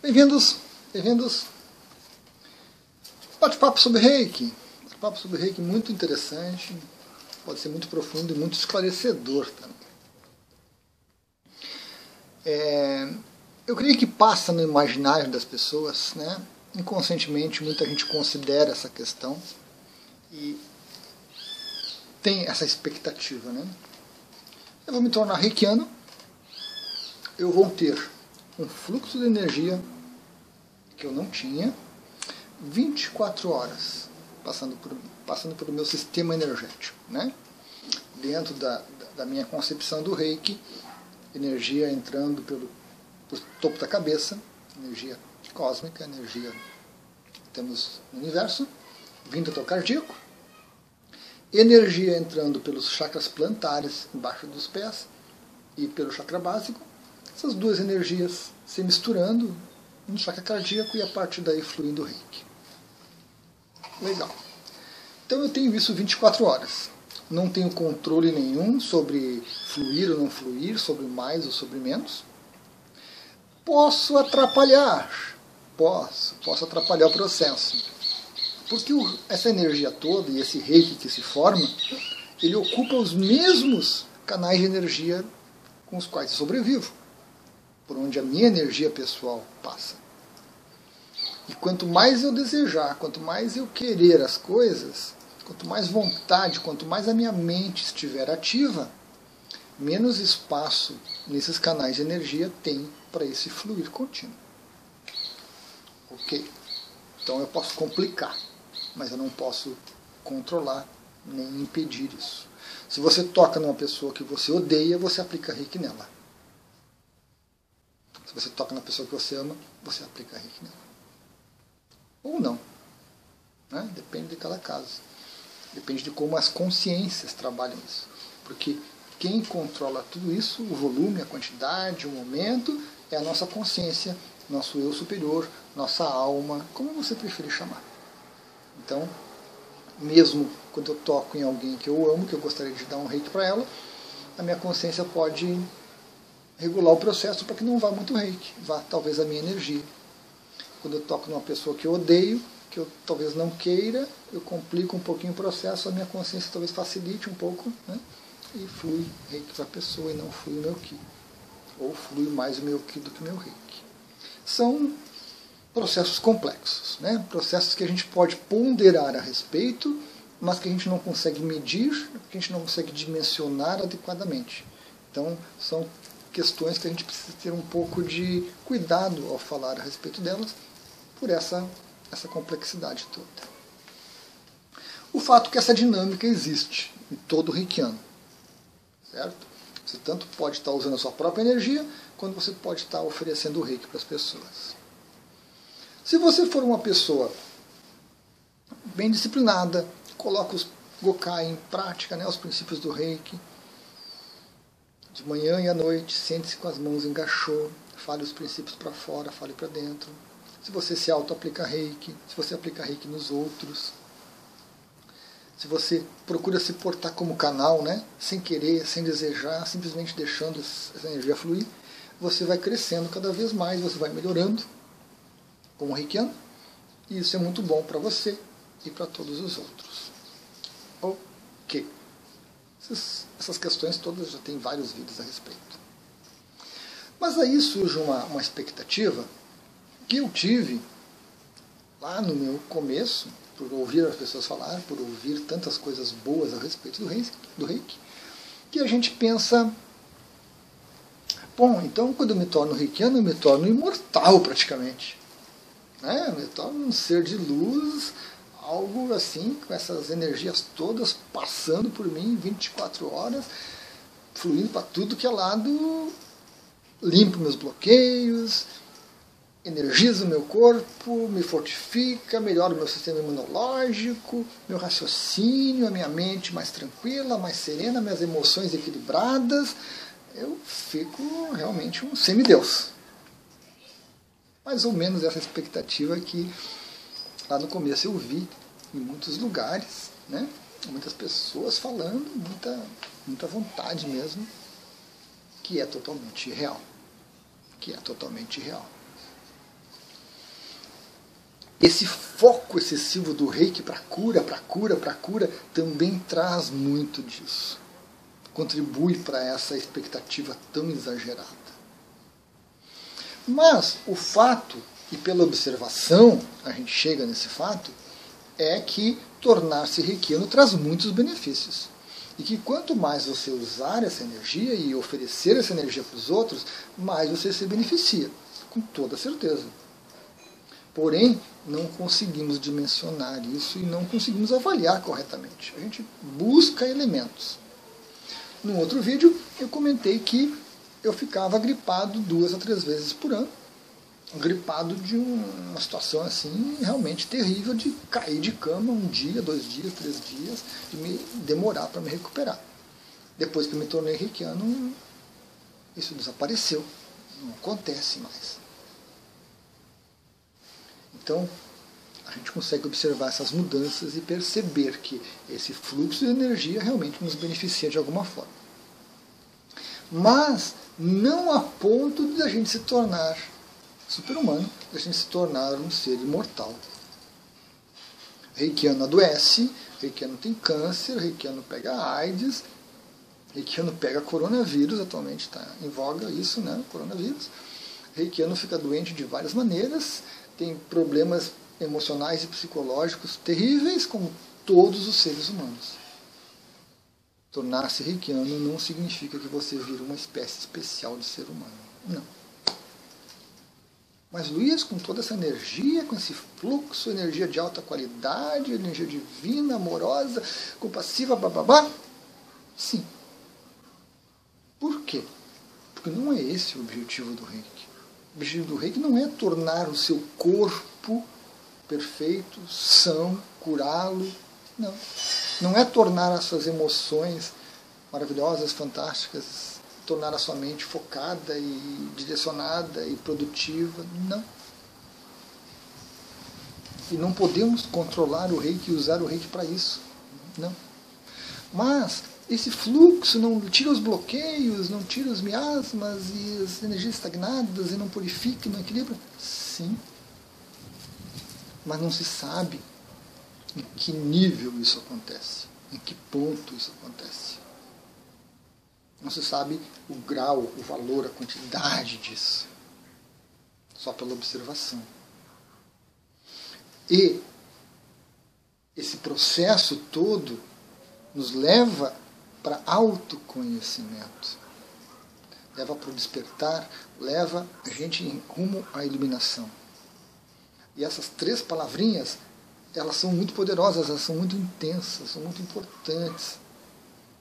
Bem-vindos, bem-vindos. Bate-papo sobre reiki. Bate-papo sobre reiki muito interessante, pode ser muito profundo e muito esclarecedor também. É, eu creio que passa no imaginário das pessoas, né? inconscientemente muita gente considera essa questão e tem essa expectativa. Né? Eu vou me tornar reikiano, eu vou ter um fluxo de energia que eu não tinha, 24 horas passando por, passando pelo meu sistema energético. Né? Dentro da, da minha concepção do reiki, energia entrando pelo, pelo topo da cabeça, energia cósmica, energia temos no universo, vindo até o cardíaco, energia entrando pelos chakras plantares, embaixo dos pés, e pelo chakra básico, essas duas energias se misturando no chakra cardíaco e a partir daí fluindo o reiki. Legal. Então eu tenho isso 24 horas. Não tenho controle nenhum sobre fluir ou não fluir, sobre mais ou sobre menos. Posso atrapalhar. Posso, posso atrapalhar o processo. Porque o, essa energia toda e esse reiki que se forma, ele ocupa os mesmos canais de energia com os quais eu sobrevivo por onde a minha energia pessoal passa. E quanto mais eu desejar, quanto mais eu querer as coisas, quanto mais vontade, quanto mais a minha mente estiver ativa, menos espaço nesses canais de energia tem para esse fluir contínuo. Ok? Então eu posso complicar, mas eu não posso controlar nem impedir isso. Se você toca numa pessoa que você odeia, você aplica reiki nela. Se você toca na pessoa que você ama, você aplica reiki nela. Ou não. Né? Depende de cada caso. Depende de como as consciências trabalham isso. Porque quem controla tudo isso, o volume, a quantidade, o momento, é a nossa consciência, nosso eu superior, nossa alma, como você preferir chamar. Então, mesmo quando eu toco em alguém que eu amo, que eu gostaria de dar um reiki para ela, a minha consciência pode regular o processo para que não vá muito reiki, vá talvez a minha energia. Quando eu toco numa pessoa que eu odeio, que eu talvez não queira, eu complico um pouquinho o processo, a minha consciência talvez facilite um pouco, né? e flui reiki para a pessoa e não flui o meu ki. Ou flui mais o meu ki do que o meu reiki. São processos complexos, né? processos que a gente pode ponderar a respeito, mas que a gente não consegue medir, que a gente não consegue dimensionar adequadamente. Então, são questões que a gente precisa ter um pouco de cuidado ao falar a respeito delas, por essa, essa complexidade toda. O fato é que essa dinâmica existe em todo reikiano, certo? Você tanto pode estar usando a sua própria energia, quanto você pode estar oferecendo o reiki para as pessoas. Se você for uma pessoa bem disciplinada, coloca os Gokai em prática, né, os princípios do reiki, de manhã e à noite, sente-se com as mãos engaixou, fale os princípios para fora, fale para dentro. Se você se auto-aplica reiki, se você aplica reiki nos outros, se você procura se portar como canal, né, sem querer, sem desejar, simplesmente deixando essa energia fluir, você vai crescendo cada vez mais, você vai melhorando como reikiano, e isso é muito bom para você e para todos os outros. Ok. Essas, essas questões todas já tem vários vídeos a respeito. Mas aí surge uma, uma expectativa que eu tive lá no meu começo, por ouvir as pessoas falar, por ouvir tantas coisas boas a respeito do reiki, do reiki que a gente pensa, bom, então quando eu me torno reikiano, eu me torno imortal praticamente. Né? Eu me torno um ser de luz algo assim, com essas energias todas passando por mim 24 horas, fluindo para tudo que é lado, limpo meus bloqueios, energiza o meu corpo, me fortifica, melhora o meu sistema imunológico, meu raciocínio, a minha mente mais tranquila, mais serena, minhas emoções equilibradas. Eu fico realmente um semideus. Mais ou menos essa expectativa que lá no começo eu vi em muitos lugares, né? muitas pessoas falando, muita, muita vontade mesmo, que é totalmente real. Que é totalmente real. esse foco excessivo do reiki para cura, para cura, para cura, também traz muito disso. Contribui para essa expectativa tão exagerada. Mas o fato, e pela observação a gente chega nesse fato, é que tornar-se reikiano traz muitos benefícios. E que quanto mais você usar essa energia e oferecer essa energia para os outros, mais você se beneficia, com toda certeza. Porém, não conseguimos dimensionar isso e não conseguimos avaliar corretamente. A gente busca elementos. No outro vídeo, eu comentei que eu ficava gripado duas a três vezes por ano. Gripado de uma situação assim realmente terrível de cair de cama um dia, dois dias, três dias, de me demorar para me recuperar. Depois que me tornei reikiano, isso desapareceu. Não acontece mais. Então, a gente consegue observar essas mudanças e perceber que esse fluxo de energia realmente nos beneficia de alguma forma. Mas não a ponto de a gente se tornar super-humano, de a gente se tornar um ser imortal. Reikiano adoece, Reikiano tem câncer, Reikiano pega AIDS, Reikiano pega coronavírus, atualmente está em voga isso, né? Coronavírus. Reikiano fica doente de várias maneiras, tem problemas emocionais e psicológicos terríveis, como todos os seres humanos. Tornar-se reikiano não significa que você vira uma espécie especial de ser humano. Não. Mas Luiz, com toda essa energia, com esse fluxo, energia de alta qualidade, energia divina, amorosa, compassiva, bababá, sim. Por quê? Porque não é esse o objetivo do reiki. O objetivo do reiki não é tornar o seu corpo perfeito, são, curá-lo. Não. Não é tornar as suas emoções maravilhosas, fantásticas, tornar a sua mente focada e direcionada e produtiva. Não. E não podemos controlar o reiki e usar o reiki para isso. Não. Mas esse fluxo não tira os bloqueios, não tira os miasmas e as energias estagnadas e não purifica, não equilibra? Sim. Mas não se sabe em que nível isso acontece, em que ponto isso acontece. Não se sabe o grau, o valor, a quantidade disso. Só pela observação. E esse processo todo nos leva para autoconhecimento. Leva para o despertar, leva a gente em rumo à iluminação. E essas três palavrinhas elas são muito poderosas, elas são muito intensas, são muito importantes.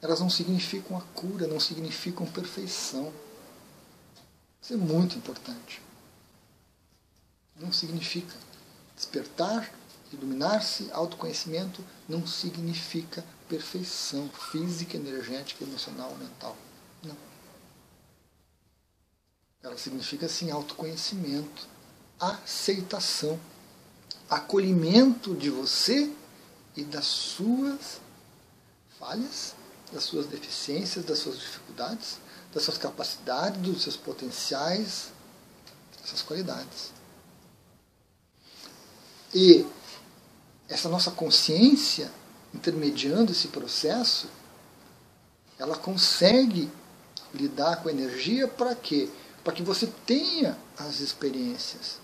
Elas não significam a cura, não significam perfeição. Isso é muito importante. Não significa. Despertar, iluminar-se, autoconhecimento não significa perfeição física, energética, emocional, mental. Não. Ela significa sim autoconhecimento, aceitação acolhimento de você e das suas falhas, das suas deficiências, das suas dificuldades, das suas capacidades, dos seus potenciais, essas qualidades. E essa nossa consciência, intermediando esse processo, ela consegue lidar com a energia para quê? Para que você tenha as experiências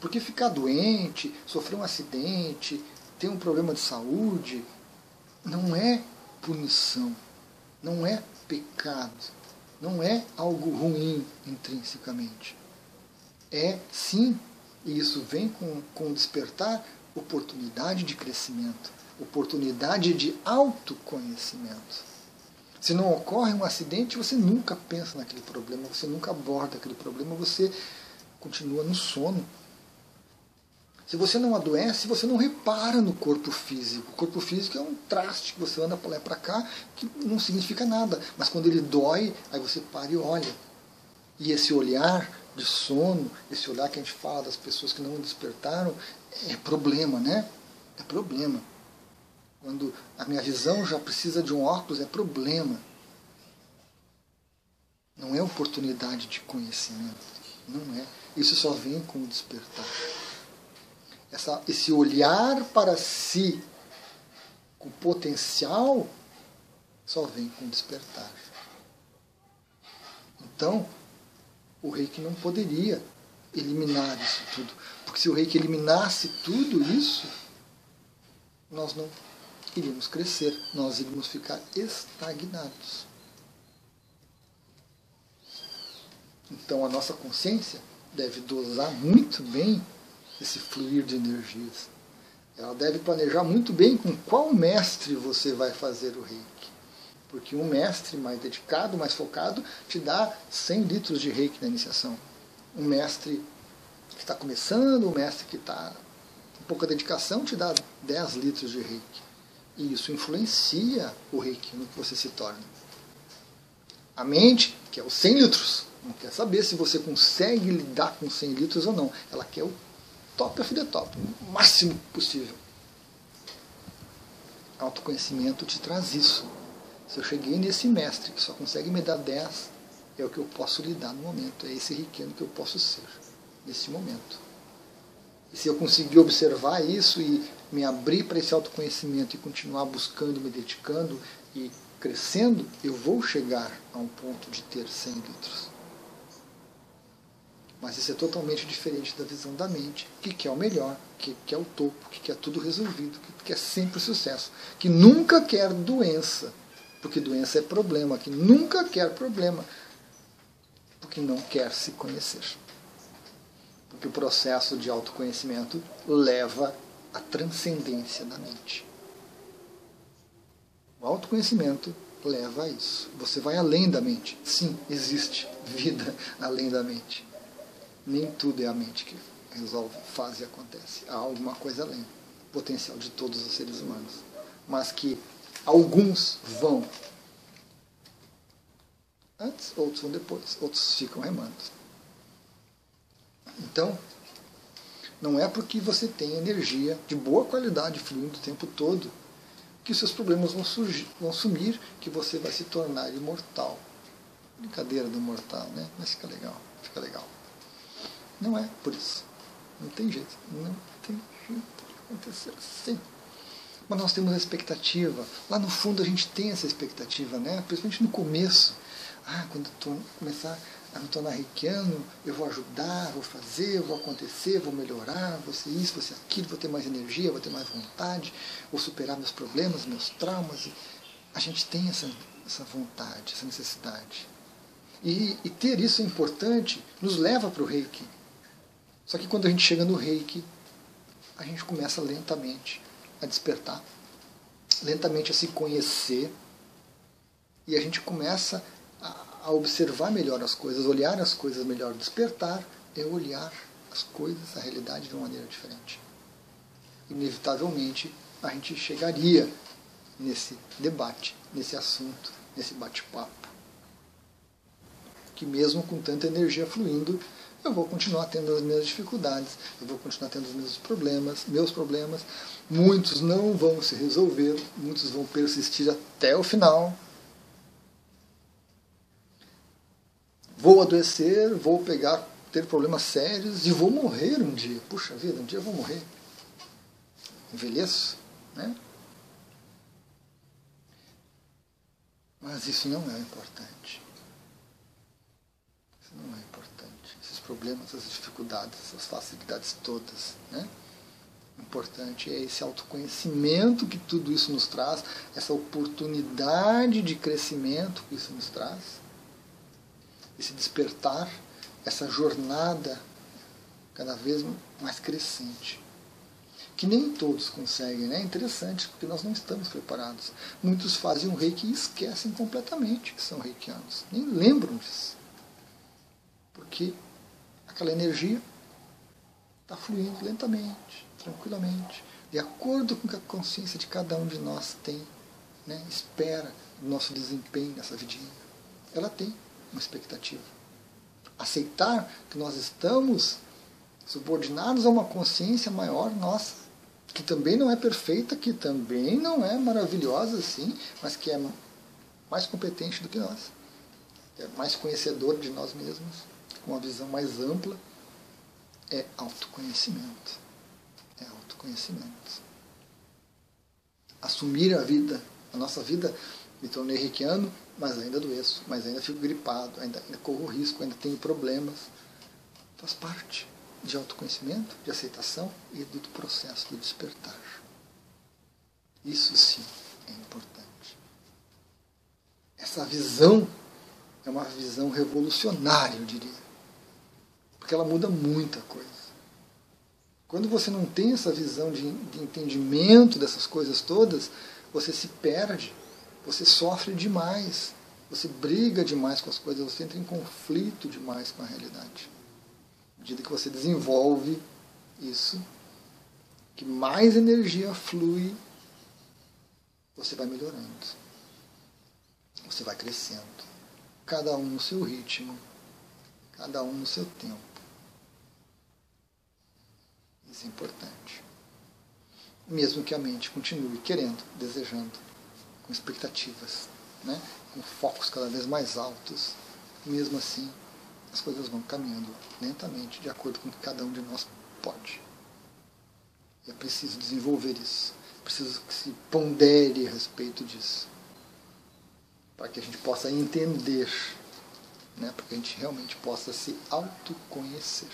porque ficar doente, sofrer um acidente, ter um problema de saúde, não é punição, não é pecado, não é algo ruim intrinsecamente. É sim, e isso vem com, com despertar, oportunidade de crescimento, oportunidade de autoconhecimento. Se não ocorre um acidente, você nunca pensa naquele problema, você nunca aborda aquele problema, você continua no sono, se você não adoece, você não repara no corpo físico. O corpo físico é um traste que você anda para lá e para cá, que não significa nada. Mas quando ele dói, aí você para e olha. E esse olhar de sono, esse olhar que a gente fala das pessoas que não despertaram, é problema, né? É problema. Quando a minha visão já precisa de um óculos, é problema. Não é oportunidade de conhecimento. Não é. Isso só vem com o despertar. Essa, esse olhar para si com potencial só vem com despertar. Então, o reiki não poderia eliminar isso tudo. Porque se o reiki eliminasse tudo isso, nós não iríamos crescer, nós iríamos ficar estagnados. Então a nossa consciência deve dosar muito bem esse fluir de energias. Ela deve planejar muito bem com qual mestre você vai fazer o reiki. Porque um mestre mais dedicado, mais focado, te dá 100 litros de reiki na iniciação. Um mestre que está começando, um mestre que está com pouca dedicação, te dá 10 litros de reiki. E isso influencia o reiki no que você se torna. A mente, que é os 100 litros, não quer saber se você consegue lidar com 100 litros ou não. Ela quer o top of the top, o máximo possível. Autoconhecimento te traz isso. Se eu cheguei nesse mestre que só consegue me dar 10, é o que eu posso lidar no momento. É esse riqueno que eu posso ser nesse momento. E se eu conseguir observar isso e me abrir para esse autoconhecimento e continuar buscando, me dedicando e crescendo, eu vou chegar a um ponto de ter 100 litros. Mas isso é totalmente diferente da visão da mente, que quer o melhor, que quer o topo, que quer tudo resolvido, que quer sempre sucesso, que nunca quer doença, porque doença é problema, que nunca quer problema, porque não quer se conhecer. Porque o processo de autoconhecimento leva à transcendência da mente. O autoconhecimento leva a isso. Você vai além da mente. Sim, existe vida além da mente. Nem tudo é a mente que resolve, faz e acontece. Há alguma coisa além. Potencial de todos os seres humanos. Mas que Alguns vão antes, outros vão depois, outros ficam remando. Então, não é porque você tem energia de boa qualidade fluindo o tempo todo que seus problemas vão, surgir, vão sumir, que você vai se tornar imortal. Brincadeira do mortal, né? Mas fica legal, fica legal. Não é por isso. Não tem jeito. Não tem jeito de acontecer assim mas nós temos a expectativa. Lá no fundo a gente tem essa expectativa, né? principalmente no começo. Ah, quando eu começar a me tornar reikiano, eu vou ajudar, vou fazer, vou acontecer, vou melhorar, vou ser isso, vou ser aquilo, vou ter mais energia, vou ter mais vontade, vou superar meus problemas, meus traumas. A gente tem essa, essa vontade, essa necessidade. E, e ter isso é importante, nos leva para o reiki. Só que quando a gente chega no reiki, a gente começa lentamente a despertar, lentamente a se conhecer, e a gente começa a, observar melhor as coisas, olhar as coisas melhor. Despertar é olhar as coisas, a realidade de uma maneira diferente. Inevitavelmente, a gente chegaria nesse debate, nesse assunto, nesse bate-papo. Que mesmo com tanta energia fluindo, eu vou continuar tendo as minhas dificuldades, eu vou continuar tendo os meus problemas, meus problemas. Muitos não vão se resolver, muitos vão persistir até o final. Vou adoecer, vou pegar, ter problemas sérios e vou morrer um dia. Puxa vida, um dia eu vou morrer. Envelheço, né? Mas isso não é importante. Isso não é problemas, as dificuldades, as facilidades todas. Né? O importante é esse autoconhecimento que tudo isso nos traz, essa oportunidade de crescimento que isso nos traz, esse despertar, essa jornada cada vez mais crescente. Que nem todos conseguem, né? É interessante, porque nós não estamos preparados. Muitos fazem um reiki e esquecem completamente que são reikianos. Nem lembram disso. Porque aquela energia está fluindo lentamente, tranquilamente, de acordo com o que a consciência de cada um de nós tem, né, espera nosso desempenho nessa vidinha. Ela tem uma expectativa. Aceitar que nós estamos subordinados a uma consciência maior nossa, que também não é perfeita, que também não é maravilhosa assim, mas que é mais competente do que nós, é mais conhecedor de nós mesmos com uma visão mais ampla, é autoconhecimento. É autoconhecimento. Assumir a vida, a nossa vida, me tornei reikiano, mas ainda adoeço, mas ainda fico gripado, ainda, ainda corro risco, ainda tenho problemas. Faz parte de autoconhecimento, de aceitação e do processo do despertar. Isso sim é importante. Essa visão é uma visão revolucionária, eu diria. Porque ela muda muita coisa. Quando você não tem essa visão de, de entendimento dessas coisas todas, você se perde, você sofre demais, você briga demais com as coisas, você entra em conflito demais com a realidade. À medida que você desenvolve isso, que mais energia flui, você vai melhorando. Você vai crescendo. Cada um no seu ritmo, cada um no seu tempo. Isso é importante. Mesmo que a mente continue querendo, desejando, com expectativas, né? com focos cada vez mais altos, mesmo assim as coisas vão caminhando lentamente, de acordo com o que cada um de nós pode. E é preciso desenvolver isso. É preciso que se pondere a respeito disso para que a gente possa entender, né, para que a gente realmente possa se autoconhecer.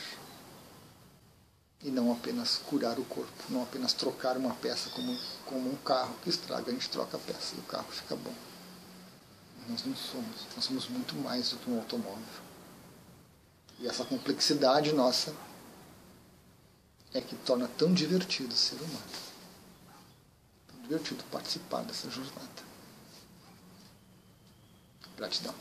E não apenas curar o corpo, não apenas trocar uma peça como, como um carro que estraga, a gente troca a peça e o carro fica bom. Nós não somos, nós somos muito mais do que um automóvel. E essa complexidade nossa é que torna tão divertido ser humano. Tão divertido participar dessa jornada. Gratidão.